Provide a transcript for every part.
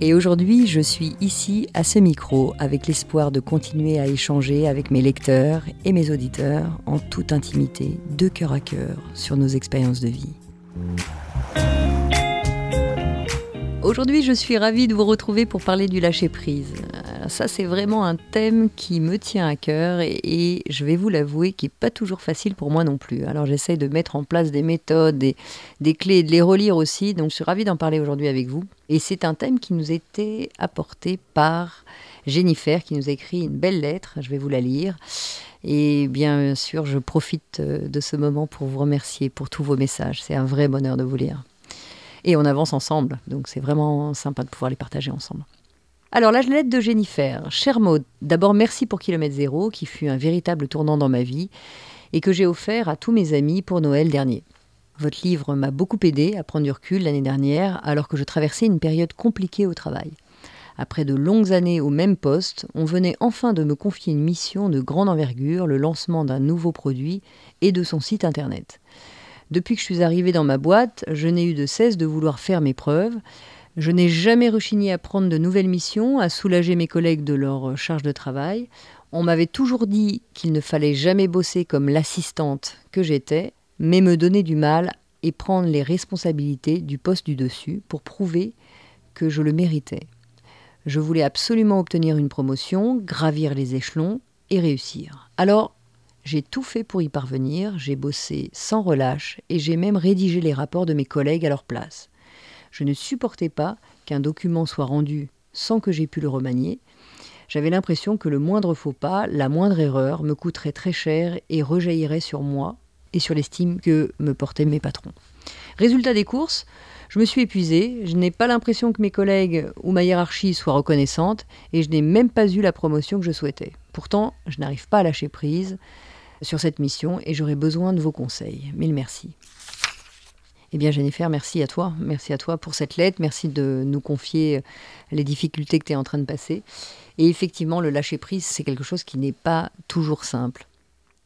Et aujourd'hui, je suis ici à ce micro avec l'espoir de continuer à échanger avec mes lecteurs et mes auditeurs en toute intimité, de cœur à cœur, sur nos expériences de vie. Aujourd'hui, je suis ravie de vous retrouver pour parler du lâcher-prise. Ça, c'est vraiment un thème qui me tient à cœur et, je vais vous l'avouer, qui n'est pas toujours facile pour moi non plus. Alors, j'essaye de mettre en place des méthodes, des, des clés et de les relire aussi. Donc, je suis ravie d'en parler aujourd'hui avec vous. Et c'est un thème qui nous était apporté par Jennifer, qui nous a écrit une belle lettre. Je vais vous la lire. Et bien sûr, je profite euh, de ce moment pour vous remercier pour tous vos messages. C'est un vrai bonheur de vous lire et on avance ensemble. Donc c'est vraiment sympa de pouvoir les partager ensemble. Alors la lettre de Jennifer. Cher Maud, d'abord merci pour Kilomètre Zéro, qui fut un véritable tournant dans ma vie et que j'ai offert à tous mes amis pour Noël dernier. Votre livre m'a beaucoup aidé à prendre du recul l'année dernière alors que je traversais une période compliquée au travail. Après de longues années au même poste, on venait enfin de me confier une mission de grande envergure, le lancement d'un nouveau produit et de son site internet. Depuis que je suis arrivée dans ma boîte, je n'ai eu de cesse de vouloir faire mes preuves. Je n'ai jamais rechigné à prendre de nouvelles missions, à soulager mes collègues de leur charge de travail. On m'avait toujours dit qu'il ne fallait jamais bosser comme l'assistante que j'étais, mais me donner du mal et prendre les responsabilités du poste du dessus pour prouver que je le méritais. Je voulais absolument obtenir une promotion, gravir les échelons et réussir. Alors, j'ai tout fait pour y parvenir, j'ai bossé sans relâche et j'ai même rédigé les rapports de mes collègues à leur place. Je ne supportais pas qu'un document soit rendu sans que j'aie pu le remanier. J'avais l'impression que le moindre faux pas, la moindre erreur me coûterait très cher et rejaillirait sur moi et sur l'estime que me portaient mes patrons. Résultat des courses, je me suis épuisée, je n'ai pas l'impression que mes collègues ou ma hiérarchie soient reconnaissantes et je n'ai même pas eu la promotion que je souhaitais. Pourtant, je n'arrive pas à lâcher prise sur cette mission et j'aurais besoin de vos conseils. Mille merci. Eh bien, Jennifer, merci à toi. Merci à toi pour cette lettre. Merci de nous confier les difficultés que tu es en train de passer. Et effectivement, le lâcher-prise, c'est quelque chose qui n'est pas toujours simple.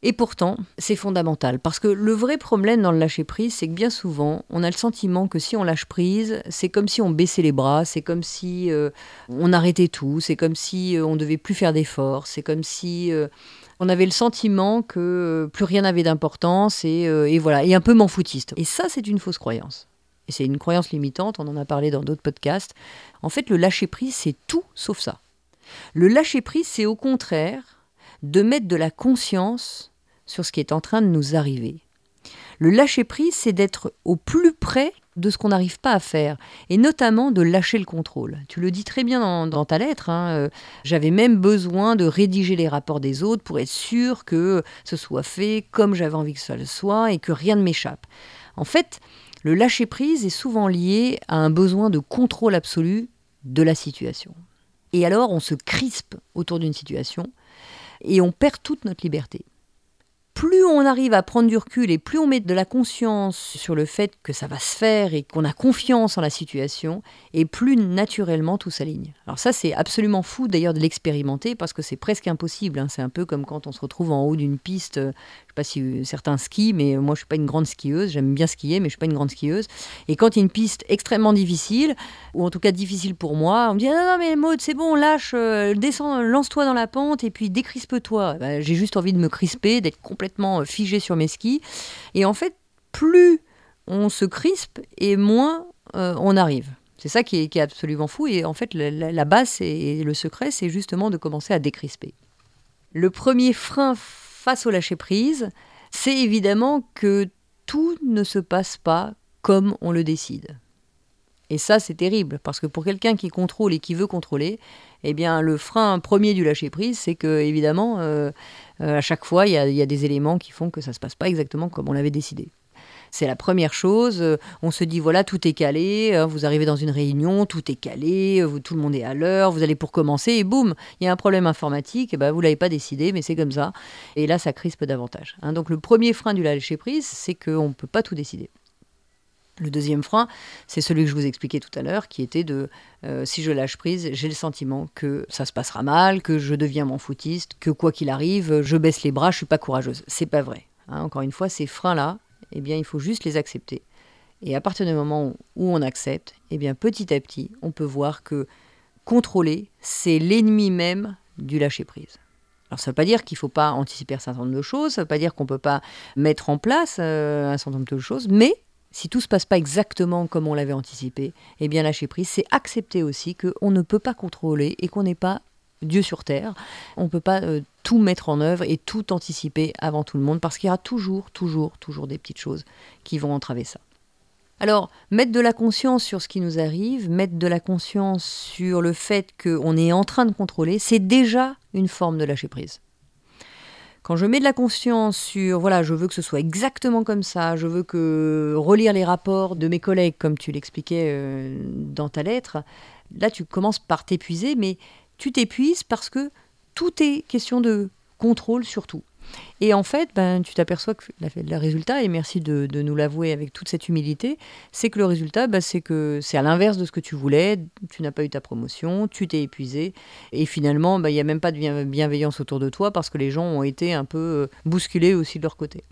Et pourtant, c'est fondamental, parce que le vrai problème dans le lâcher-prise, c'est que bien souvent, on a le sentiment que si on lâche prise, c'est comme si on baissait les bras, c'est comme si euh, on arrêtait tout, c'est comme si euh, on devait plus faire d'efforts, c'est comme si euh, on avait le sentiment que euh, plus rien n'avait d'importance euh, et, voilà, et un peu m'en foutiste. Et ça, c'est une fausse croyance. Et c'est une croyance limitante, on en a parlé dans d'autres podcasts. En fait, le lâcher-prise, c'est tout sauf ça. Le lâcher-prise, c'est au contraire de mettre de la conscience sur ce qui est en train de nous arriver. Le lâcher-prise, c'est d'être au plus près de ce qu'on n'arrive pas à faire, et notamment de lâcher le contrôle. Tu le dis très bien dans, ta lettre, hein, euh, j'avais même besoin de rédiger les rapports des autres pour être sûr que ce soit fait comme j'avais envie que ça le soit et que rien ne m'échappe. En fait, le lâcher-prise est souvent lié à un besoin de contrôle absolu de la situation. Et alors on se crispe autour d'une situation et on perd toute notre liberté plus on arrive à prendre du recul et plus on met de la conscience sur le fait que ça va se faire et qu'on a confiance en la situation, et plus naturellement tout s'aligne. Alors ça, c'est absolument fou d'ailleurs de l'expérimenter parce que c'est presque impossible. Hein. C'est un peu comme quand on se retrouve en haut d'une piste, ne pas si certains skient, mais moi je suis pas une grande skieuse, j'aime bien skier, mais je suis pas une grande skieuse. Et quand il y a une piste extrêmement difficile, ou en tout cas difficile pour moi, on me dit ah non, non mais Maud, c'est bon, lâche, euh, descends, lance-toi dans la pente et puis décrispe-toi. Bah, j'ai juste envie de me crisper, d'être complètement euh, figé sur mes skis. Et en fait, plus on se crispe et moins euh, on arrive. C'est ça qui est, absolument fou. Et en fait, la, base et le secret, c'est justement de commencer à décrisper. Le premier frein face au lâcher-prise, c'est évidemment que tout ne se passe pas comme on le décide. Et ça, c'est terrible, parce que pour quelqu'un qui contrôle et qui veut contrôler, eh bien, le frein premier du lâcher-prise, c'est que, évidemment, euh, euh, à chaque fois, il y, a des éléments qui font que ça ne se passe pas exactement comme on l'avait décidé. C'est la première chose. Euh, on se dit, voilà, tout est calé. Hein, vous arrivez dans une réunion, tout est calé. tout le monde est à l'heure. Vous allez pour commencer et boum, il y a un problème informatique. Et ben, vous ne l'avez pas décidé, mais c'est comme ça. Et là, ça crispe davantage. Hein. Donc, le premier frein du lâcher-prise, c'est qu'on ne peut pas tout décider. Le deuxième frein, c'est celui que je vous expliquais tout à l'heure, qui était de euh, si je lâche prise, j'ai le sentiment que ça se passera mal, que je deviens mon foutiste, que quoi qu'il arrive, je baisse les bras, je suis pas courageuse. C'est pas vrai. Hein. encore une fois, ces freins-là, eh bien, il faut juste les accepter. Et à partir du moment où on accepte, eh bien, petit à petit, on peut voir que contrôler, c'est l'ennemi même du lâcher prise. Alors ça ne veut pas dire qu'il ne faut pas anticiper un certain nombre de choses, ça ne veut pas dire qu'on ne peut pas mettre en place euh, un certain nombre de choses, mais si tout se passe pas exactement comme on l'avait anticipé, eh bien lâcher prise, c'est accepter aussi qu'on ne peut pas contrôler et qu'on n'est pas Dieu sur terre. On ne peut pas euh, tout mettre en œuvre et tout anticiper avant tout le monde parce qu'il y aura toujours, toujours, toujours des petites choses qui vont entraver ça. Alors, mettre de la conscience sur ce qui nous arrive, mettre de la conscience sur le fait qu'on est en train de contrôler, c'est déjà une forme de lâcher prise. Quand je mets de la conscience sur, voilà, je veux que ce soit exactement comme ça, je veux que relire les rapports de mes collègues, comme tu l'expliquais euh, dans ta lettre, là tu commences par t'épuiser, mais tu t'épuises parce que tout est question de contrôle sur tout. Et en fait, ben, tu t'aperçois que le résultat, et merci de, nous l'avouer avec toute cette humilité, c'est que le résultat, ben, c'est que c'est à l'inverse de ce que tu voulais, tu n'as pas eu ta promotion, tu t'es épuisé, et finalement, ben, il n'y a même pas de bienveillance autour de toi parce que les gens ont été un peu euh, bousculés aussi de leur côté.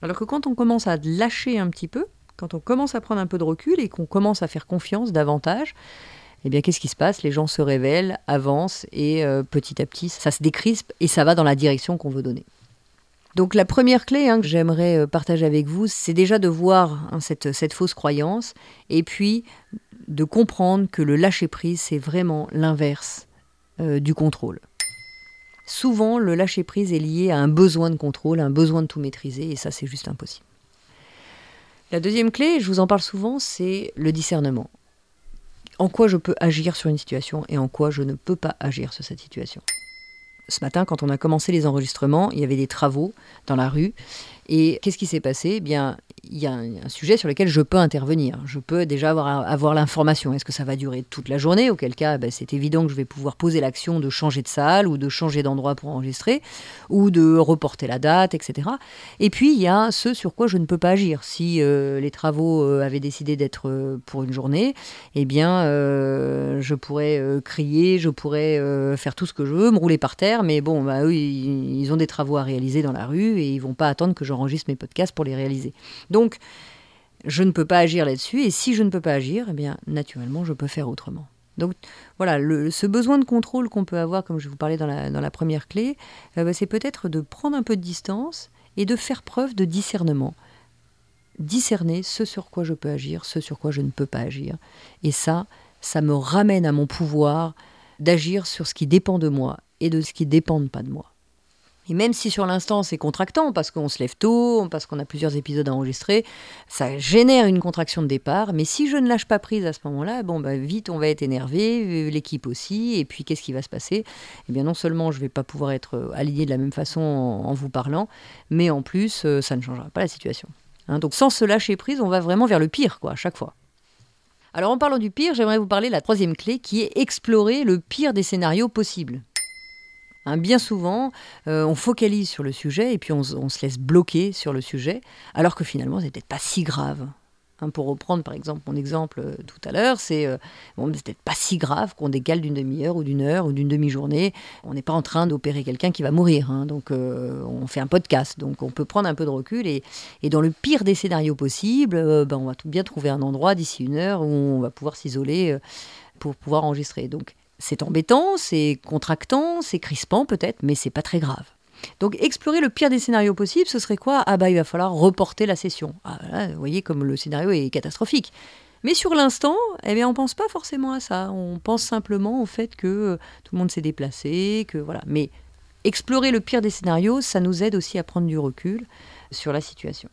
Alors que quand on commence à lâcher un petit peu, quand on commence à prendre un peu de recul et qu'on commence à faire confiance davantage, eh bien, qu'est-ce qui se passe? Les gens se révèlent, avancent et euh, petit à petit, ça se décrispe et ça va dans la direction qu'on veut donner. Donc la première clé hein, que j'aimerais euh, partager avec vous, c'est déjà de voir hein, cette, fausse croyance et puis de comprendre que le lâcher-prise, c'est vraiment l'inverse euh, du contrôle. Souvent, le lâcher-prise est lié à un besoin de contrôle, un besoin de tout maîtriser, et ça, c'est juste impossible. La deuxième clé, je vous en parle souvent, c'est le discernement en quoi je peux agir sur une situation et en quoi je ne peux pas agir sur cette situation? Ce matin, quand on a commencé les enregistrements, il y avait des travaux dans la rue. Et qu'est-ce qui s'est passé? Eh bien, il y a un, sujet sur lequel je peux intervenir. Je peux déjà avoir, l'information. Est-ce que ça va durer toute la journée? Auquel cas, ben, c'est évident que je vais pouvoir poser l'action de changer de salle ou de changer d'endroit pour enregistrer ou de reporter la date, etc. Et puis, il y a ce sur quoi je ne peux pas agir. Si euh, les travaux euh, avaient décidé d'être euh, pour une journée, eh bien, je pourrais crier, je pourrais faire tout ce que je veux, me rouler par terre, mais bon, bah, eux, ils, ils ont des travaux à réaliser dans la rue et ils vont pas attendre que j'enregistre mes podcasts pour les réaliser. Donc, je ne peux pas agir là-dessus, et si je ne peux pas agir, eh bien, naturellement, je peux faire autrement. Donc voilà, ce besoin de contrôle qu'on peut avoir, comme je vous parlais dans la, première clé, euh, bah, c'est peut-être de prendre un peu de distance et de faire preuve de discernement. Discerner ce sur quoi je peux agir, ce sur quoi je ne peux pas agir. Et ça, ça me ramène à mon pouvoir d'agir sur ce qui dépend de moi et de ce qui ne dépend pas de moi. Et même si sur l'instant c'est contractant, parce qu'on se lève tôt, parce qu'on a plusieurs épisodes à enregistrer, ça génère une contraction de départ. Mais si je ne lâche pas prise à ce moment-là, bon, bah, vite on va être énervé, l'équipe aussi. Et puis qu'est-ce qui va se passer? Eh bien, non seulement je ne vais pas pouvoir être euh, aligné de la même façon en, vous parlant, mais en plus, euh, ça ne changera pas la situation. Hein. donc sans se lâcher prise, on va vraiment vers le pire, quoi, à chaque fois. Alors en parlant du pire, j'aimerais vous parler de la troisième clé qui est explorer le pire des scénarios possibles. Hein, bien souvent, euh, on focalise sur le sujet et puis on, se laisse bloquer sur le sujet, alors que finalement, c'est peut-être pas si grave. Hein, pour reprendre par exemple mon exemple euh, tout à l'heure, c'est euh, bon, peut-être pas si grave qu'on décale d'une demi-heure ou d'une heure ou d'une demi-journée. On n'est pas en train d'opérer quelqu'un qui va mourir. Hein. donc on fait un podcast, donc on peut prendre un peu de recul et, dans le pire des scénarios possibles, ben, on va bien trouver un endroit d'ici une heure où on va pouvoir s'isoler pour pouvoir enregistrer. Donc c'est embêtant, c'est contractant, c'est crispant peut-être, mais c'est pas très grave. Donc explorer le pire des scénarios possibles, ce serait quoi? Ah bah il va falloir reporter la session. Ah, vous voyez comme le scénario est catastrophique. Mais sur l'instant, eh bien, on pense pas forcément à ça. On pense simplement au fait que euh, tout le monde s'est déplacé, que voilà. Mais explorer le pire des scénarios, ça nous aide aussi à prendre du recul sur la situation.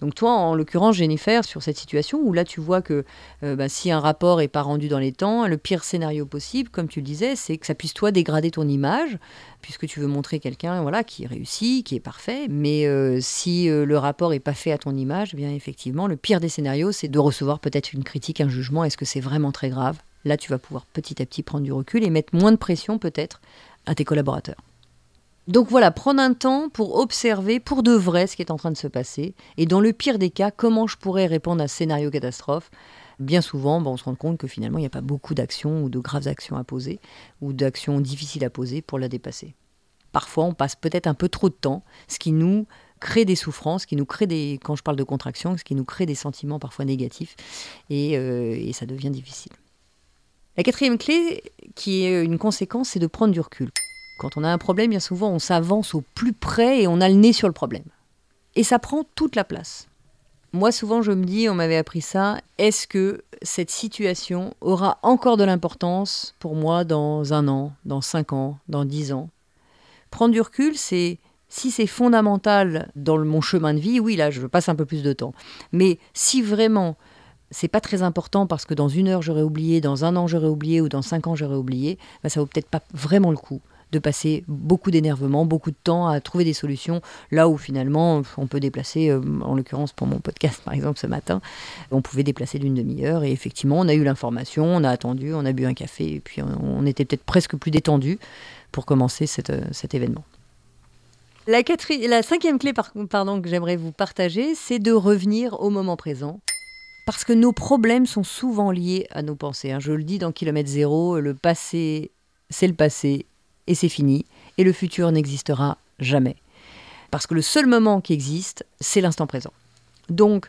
Donc toi, en l'occurrence, Jennifer, sur cette situation où là tu vois que euh, bah, si un rapport n'est pas rendu dans les temps, le pire scénario possible, comme tu le disais, c'est que ça puisse toi dégrader ton image, puisque tu veux montrer quelqu'un voilà, qui réussit, qui est parfait. Mais euh, si euh, le rapport n'est pas fait à ton image, eh bien effectivement, le pire des scénarios, c'est de recevoir peut-être une critique, un jugement. Est-ce que c'est vraiment très grave? Là, tu vas pouvoir petit à petit prendre du recul et mettre moins de pression peut-être à tes collaborateurs. Donc voilà, prendre un temps pour observer pour de vrai ce qui est en train de se passer. Et dans le pire des cas, comment je pourrais répondre à ce scénario catastrophe? Bien souvent, on se rend compte que finalement, il n'y a pas beaucoup d'actions ou de graves actions à poser, ou d'actions difficiles à poser pour la dépasser. Parfois, on passe peut-être un peu trop de temps, ce qui nous crée des souffrances, qui nous crée des, quand je parle de contraction, ce qui nous crée des sentiments parfois négatifs, euh, et ça devient difficile. La quatrième clé, qui est une conséquence, c'est de prendre du recul. Quand on a un problème, bien souvent, on s'avance au plus près et on a le nez sur le problème. Et ça prend toute la place. Moi, souvent, je me dis, on m'avait appris ça, est-ce que cette situation aura encore de l'importance pour moi dans un an, dans cinq ans, dans dix ans? Prendre du recul, c'est si c'est fondamental dans mon chemin de vie, oui, là, je passe un peu plus de temps. Mais si vraiment c'est pas très important parce que dans une heure j'aurais oublié, dans un an j'aurais oublié ou dans cinq ans j'aurais oublié, bah, ça vaut peut-être pas vraiment le coup de passer beaucoup d'énervement, beaucoup de temps à trouver des solutions, là où finalement on peut déplacer, euh, en l'occurrence pour mon podcast par exemple ce matin, on pouvait déplacer d'une demi-heure et effectivement on a eu l'information, on a attendu, on a bu un café et puis on, était peut-être presque plus détendu pour commencer euh, cet événement. La, la cinquième clé pardon, que j'aimerais vous partager, c'est de revenir au moment présent parce que nos problèmes sont souvent liés à nos pensées. Hein. Je le dis dans Kilomètre Zéro, le passé, c'est le passé et c'est fini, et le futur n'existera jamais. Parce que le seul moment qui existe, c'est l'instant présent. Donc,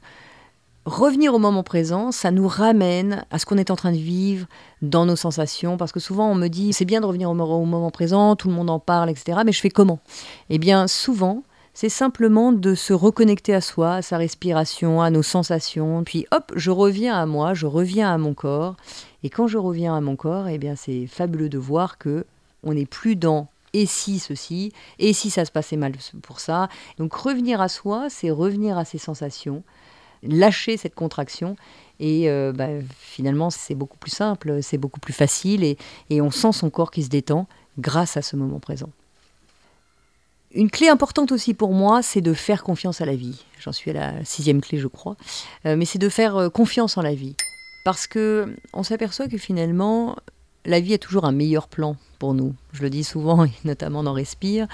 revenir au moment présent, ça nous ramène à ce qu'on est en train de vivre dans nos sensations, parce que souvent on me dit, c'est bien de revenir au moment présent, tout le monde en parle, etc., mais je fais comment? Eh bien, souvent, c'est simplement de se reconnecter à soi, à sa respiration, à nos sensations. Puis hop, je reviens à moi, je reviens à mon corps. Et quand je reviens à mon corps, eh bien c'est fabuleux de voir que on n'est plus dans et si ceci, et si ça se passait mal pour ça. Donc revenir à soi, c'est revenir à ses sensations, lâcher cette contraction. Et euh, bah, finalement, c'est beaucoup plus simple, c'est beaucoup plus facile, et on sent son corps qui se détend grâce à ce moment présent. Une clé importante aussi pour moi, c'est de faire confiance à la vie. J'en suis à la sixième clé, je crois. Euh, mais c'est de faire euh, confiance en la vie. Parce que on s'aperçoit que finalement, la vie a toujours un meilleur plan pour nous. Je le dis souvent, et notamment dans Respire,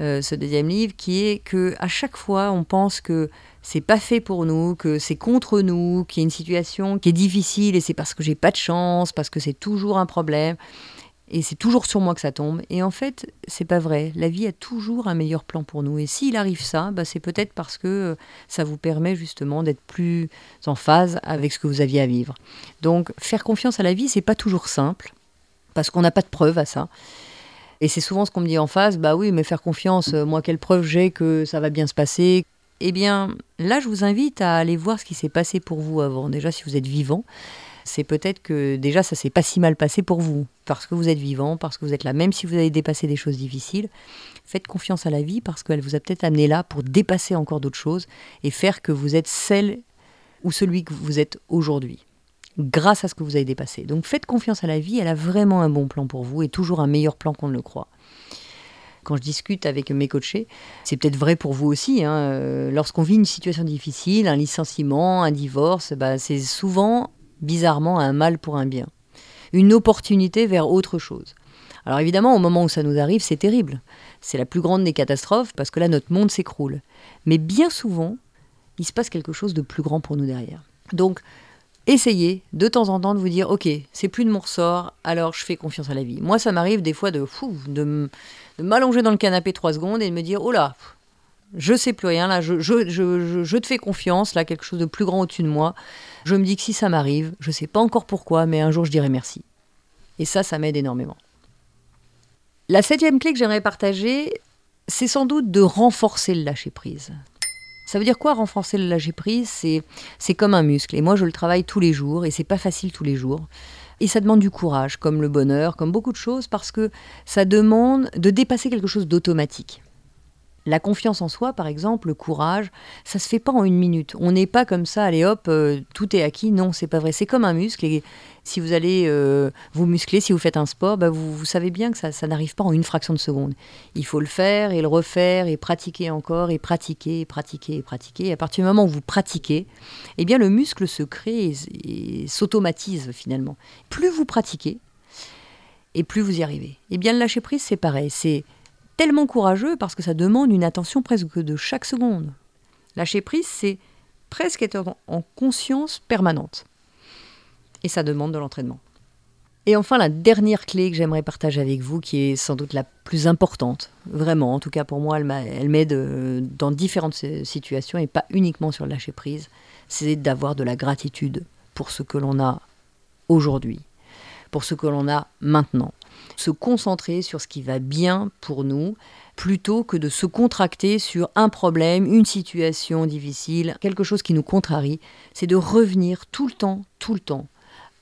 euh, ce deuxième livre, qui est que à chaque fois, on pense que c'est pas fait pour nous, que c'est contre nous, qu'il y a une situation qui est difficile et c'est parce que j'ai pas de chance, parce que c'est toujours un problème et c'est toujours sur moi que ça tombe. Et en fait, c'est pas vrai. La vie a toujours un meilleur plan pour nous. Et s'il arrive ça, bah, c'est peut-être parce que euh, ça vous permet justement d'être plus en phase avec ce que vous aviez à vivre. Donc, faire confiance à la vie, c'est pas toujours simple parce qu'on n'a pas de preuves à ça. Et c'est souvent ce qu'on me dit en face, bah oui, mais faire confiance, euh, moi, quelle preuve j'ai que ça va bien se passer? Eh bien, là, je vous invite à aller voir ce qui s'est passé pour vous avant. Déjà, si vous êtes vivant, c'est peut-être que déjà ça s'est pas si mal passé pour vous, parce que vous êtes vivant, parce que vous êtes là, même si vous avez dépassé des choses difficiles. Faites confiance à la vie parce qu'elle vous a peut-être amené là pour dépasser encore d'autres choses et faire que vous êtes celle ou celui que vous êtes aujourd'hui grâce à ce que vous avez dépassé. Donc faites confiance à la vie, elle a vraiment un bon plan pour vous et toujours un meilleur plan qu'on ne le croit quand je discute avec mes coachés, c'est peut-être vrai pour vous aussi, hein, euh, lorsqu'on vit une situation difficile, un licenciement, un divorce, bah, c'est souvent bizarrement un mal pour un bien. Une opportunité vers autre chose. Alors évidemment, au moment où ça nous arrive, c'est terrible. C'est la plus grande des catastrophes parce que là, notre monde s'écroule. Mais bien souvent, il se passe quelque chose de plus grand pour nous derrière. Donc, essayez de temps en temps de vous dire, ok, c'est plus de mon ressort, alors je fais confiance à la vie. Moi, ça m'arrive des fois de, fou, m'allonger dans le canapé trois secondes et de me dire, oh là, je sais plus rien, là, je, te fais confiance, là, quelque chose de plus grand au-dessus de moi. Je me dis que si ça m'arrive, je sais pas encore pourquoi, mais un jour je dirai merci. Et ça, ça m'aide énormément. La septième clé que j'aimerais partager, c'est sans doute de renforcer le lâcher-prise. Ça veut dire quoi renforcer le lâcher-prise c'est, c'est comme un muscle. Et moi, je le travaille tous les jours, et c'est pas facile tous les jours. Et ça demande du courage, comme le bonheur, comme beaucoup de choses, parce que ça demande de dépasser quelque chose d'automatique. La confiance en soi, par exemple, le courage, ça se fait pas en une minute. On n'est pas comme ça, allez hop, euh, tout est acquis. Non, c'est pas vrai. C'est comme un muscle. Et si vous allez euh, vous muscler, si vous faites un sport, bah, vous, savez bien que ça, ça n'arrive pas en une fraction de seconde. Il faut le faire et le refaire et pratiquer encore et pratiquer et pratiquer et pratiquer. Et à partir du moment où vous pratiquez, eh bien le muscle se crée et, s'automatise finalement. Plus vous pratiquez, et plus vous y arrivez. Eh bien le lâcher prise, c'est pareil. C'est tellement courageux parce que ça demande une attention presque de chaque seconde. Lâcher prise, c'est presque être en conscience permanente. Et ça demande de l'entraînement. Et enfin, la dernière clé que j'aimerais partager avec vous, qui est sans doute la plus importante, vraiment, en tout cas pour moi, elle m'aide euh, dans différentes situations et pas uniquement sur le lâcher prise, c'est d'avoir de la gratitude pour ce que l'on a aujourd'hui, pour ce que l'on a maintenant se concentrer sur ce qui va bien pour nous plutôt que de se contracter sur un problème, une situation difficile, quelque chose qui nous contrarie. C'est de revenir tout le temps, tout le temps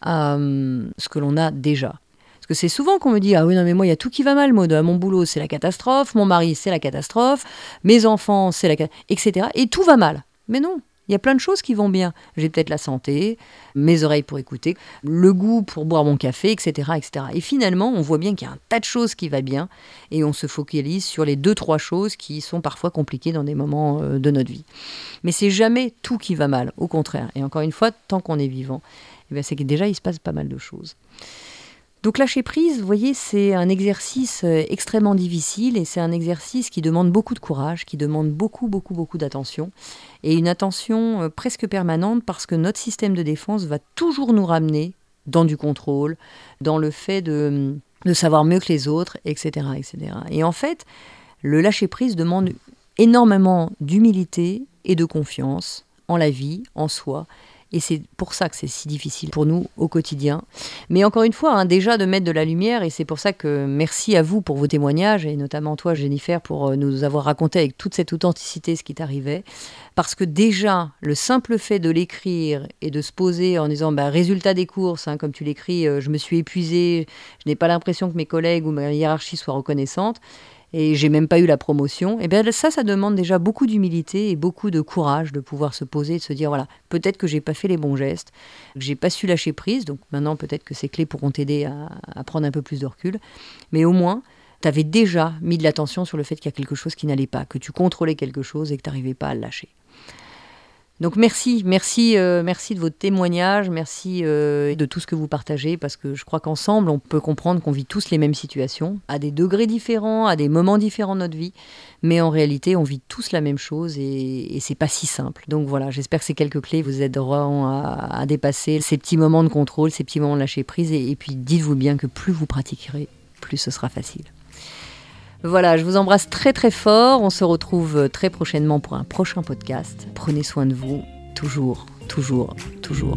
à euh, ce que l'on a déjà. Parce que c'est souvent qu'on me dit Ah oui, non, mais moi, il y a tout qui va mal, mode. Mon boulot, c'est la catastrophe, mon mari, c'est la catastrophe, mes enfants, c'est la catastrophe, etc. Et tout va mal. Mais non, il y a plein de choses qui vont bien. J'ai peut-être la santé, mes oreilles pour écouter, le goût pour boire mon café, etc. etc. Et finalement, on voit bien qu'il y a un tas de choses qui vont bien et on se focalise sur les deux, trois choses qui sont parfois compliquées dans des moments euh, de notre vie. Mais c'est jamais tout qui va mal, au contraire. Et encore une fois, tant qu'on est vivant, eh c'est que déjà il se passe pas mal de choses. Donc lâcher prise, vous voyez, c'est un exercice euh, extrêmement difficile et c'est un exercice qui demande beaucoup de courage, qui demande beaucoup, beaucoup, beaucoup d'attention et une attention euh, presque permanente parce que notre système de défense va toujours nous ramener dans du contrôle, dans le fait de, de savoir mieux que les autres, etc., etc. Et en fait, le lâcher prise demande énormément d'humilité et de confiance en la vie, en soi, et c'est pour ça que c'est si difficile pour nous au quotidien. Mais encore une fois, hein, déjà de mettre de la lumière, et c'est pour ça que merci à vous pour vos témoignages, et notamment toi, Jennifer, pour euh, nous avoir raconté avec toute cette authenticité ce qui t'arrivait. Parce que déjà, le simple fait de l'écrire et de se poser en disant bah, résultat des courses, hein, comme tu l'écris, euh, je me suis épuisé, je n'ai pas l'impression que mes collègues ou ma hiérarchie soient reconnaissantes et j'ai même pas eu la promotion, et eh bien ça, ça demande déjà beaucoup d'humilité et beaucoup de courage de pouvoir se poser et de se dire voilà, peut-être que j'ai pas fait les bons gestes, que j'ai pas su lâcher prise, donc maintenant peut-être que ces clés pourront t'aider à, prendre un peu plus de recul, mais au moins, tu avais déjà mis de l'attention sur le fait qu'il y a quelque chose qui n'allait pas, que tu contrôlais quelque chose et que tu n'arrivais pas à le lâcher. Donc merci, merci, euh, merci de votre témoignage, merci euh, de tout ce que vous partagez, parce que je crois qu'ensemble, on peut comprendre qu'on vit tous les mêmes situations, à des degrés différents, à des moments différents de notre vie, mais en réalité, on vit tous la même chose et, c'est pas si simple. Donc voilà, j'espère que ces quelques clés vous aideront à, dépasser ces petits moments de contrôle, ces petits moments de lâcher prise, et puis dites-vous bien que plus vous pratiquerez, plus ce sera facile. Voilà, je vous embrasse très très fort. On se retrouve très prochainement pour un prochain podcast. Prenez soin de vous, toujours, toujours, toujours.